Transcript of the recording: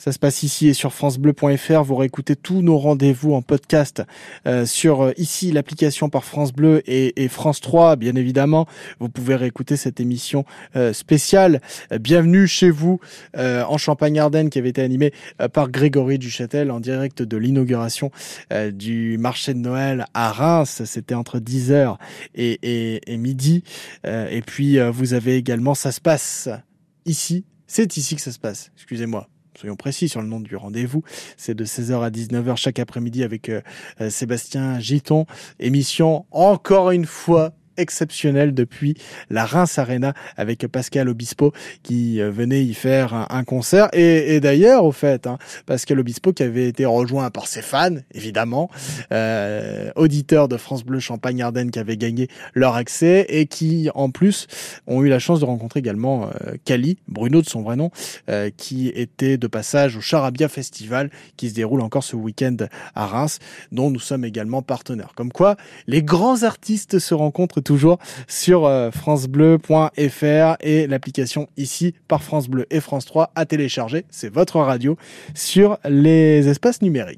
Ça se passe ici et sur francebleu.fr. Vous réécoutez tous nos rendez-vous en podcast euh, sur euh, ici l'application par France Bleu et, France 3, bien évidemment. Vous pouvez réécouter cette émission euh, spéciale. bienvenue chez vous en Champagne-Ardenne qui avait été animée par Grégory Duchâtel en direct de l'inauguration du marché de Noël à Reims. C'était entre 10h et, et midi. et puis vous avez également, ça se passe ici. C'est ici que ça se passe. Excusez-moi soyons précis sur le nom du rendez-vous. C'est de 16h à 19h chaque après-midi avec euh, euh, Sébastien Giton. Émission encore une fois exceptionnel depuis la Reims Arena avec Pascal Obispo qui euh, venait y faire un, concert. Et, d'ailleurs, au fait, hein, Pascal Obispo qui avait été rejoint par ses fans, évidemment, euh, auditeurs de France Bleu Champagne Ardennes qui avaient gagné leur accès et qui, en plus, ont eu la chance de rencontrer également euh, Cali, Bruno de son vrai nom, euh, qui était de passage au Charabia Festival qui se déroule encore ce week-end à Reims, dont nous sommes également partenaires. Comme quoi, les grands artistes se rencontrent toujours sur euh, francebleu.fr et l'application ici par France Bleu et France 3 à télécharger. C'est votre radio sur les espaces numériques.